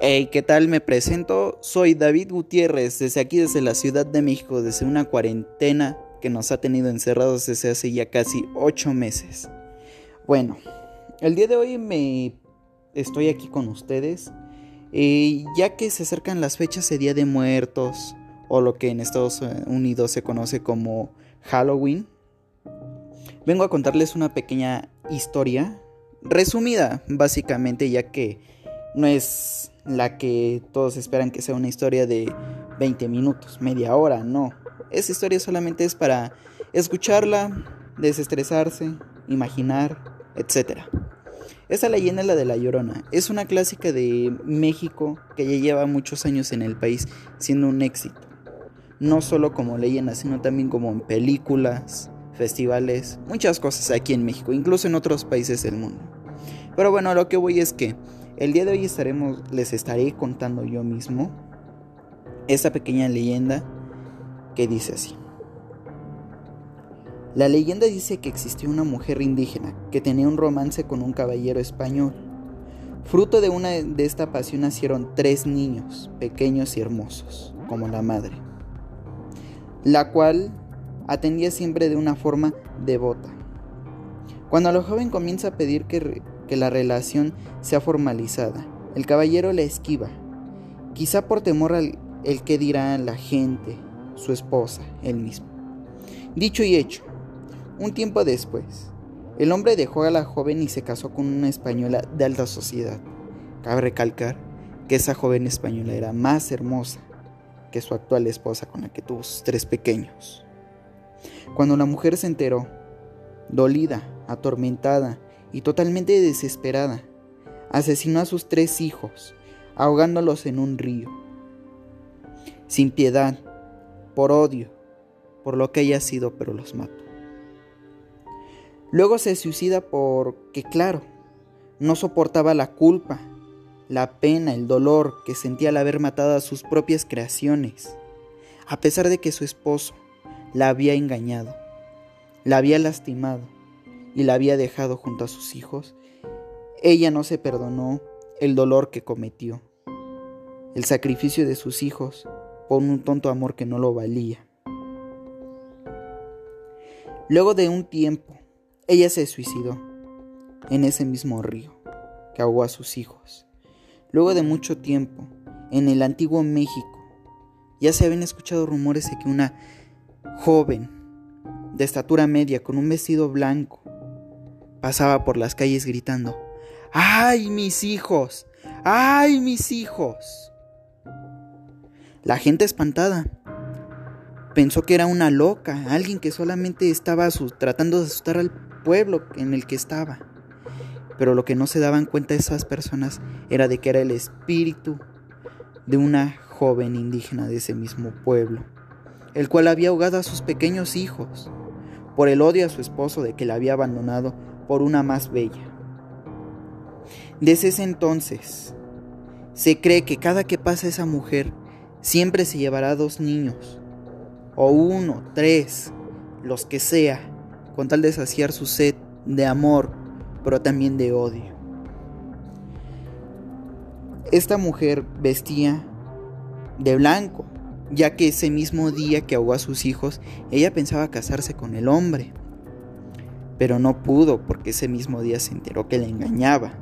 Hey, ¿qué tal? Me presento. Soy David Gutiérrez, desde aquí, desde la Ciudad de México, desde una cuarentena que nos ha tenido encerrados desde hace ya casi ocho meses. Bueno, el día de hoy me estoy aquí con ustedes, eh, ya que se acercan las fechas de Día de Muertos, o lo que en Estados Unidos se conoce como Halloween. Vengo a contarles una pequeña historia, resumida básicamente, ya que no es la que todos esperan que sea una historia de 20 minutos, media hora, no. Esa historia solamente es para escucharla, desestresarse, imaginar, etc. Esta leyenda es la de La Llorona. Es una clásica de México que ya lleva muchos años en el país siendo un éxito. No solo como leyenda, sino también como en películas, festivales, muchas cosas aquí en México, incluso en otros países del mundo. Pero bueno, lo que voy es que el día de hoy les estaré contando yo mismo esta pequeña leyenda que dice así. La leyenda dice que existió una mujer indígena que tenía un romance con un caballero español. Fruto de una de esta pasión nacieron tres niños, pequeños y hermosos, como la madre, la cual atendía siempre de una forma devota. Cuando la joven comienza a pedir que que la relación sea formalizada. El caballero la esquiva, quizá por temor al el que dirá la gente, su esposa, él mismo. Dicho y hecho, un tiempo después, el hombre dejó a la joven y se casó con una española de alta sociedad. Cabe recalcar que esa joven española era más hermosa que su actual esposa con la que tuvo sus tres pequeños. Cuando la mujer se enteró, dolida, atormentada y totalmente desesperada, asesinó a sus tres hijos, ahogándolos en un río. Sin piedad, por odio, por lo que haya sido, pero los mató. Luego se suicida porque, claro, no soportaba la culpa, la pena, el dolor que sentía al haber matado a sus propias creaciones, a pesar de que su esposo la había engañado, la había lastimado y la había dejado junto a sus hijos, ella no se perdonó el dolor que cometió, el sacrificio de sus hijos por un tonto amor que no lo valía. Luego de un tiempo, ella se suicidó en ese mismo río que ahogó a sus hijos. Luego de mucho tiempo, en el antiguo México, ya se habían escuchado rumores de que una joven de estatura media con un vestido blanco Pasaba por las calles gritando, ¡ay mis hijos! ¡ay mis hijos! La gente espantada pensó que era una loca, alguien que solamente estaba tratando de asustar al pueblo en el que estaba. Pero lo que no se daban cuenta esas personas era de que era el espíritu de una joven indígena de ese mismo pueblo, el cual había ahogado a sus pequeños hijos por el odio a su esposo de que la había abandonado por una más bella. Desde ese entonces, se cree que cada que pasa esa mujer, siempre se llevará dos niños, o uno, tres, los que sea, con tal de saciar su sed de amor, pero también de odio. Esta mujer vestía de blanco, ya que ese mismo día que ahogó a sus hijos, ella pensaba casarse con el hombre pero no pudo porque ese mismo día se enteró que le engañaba.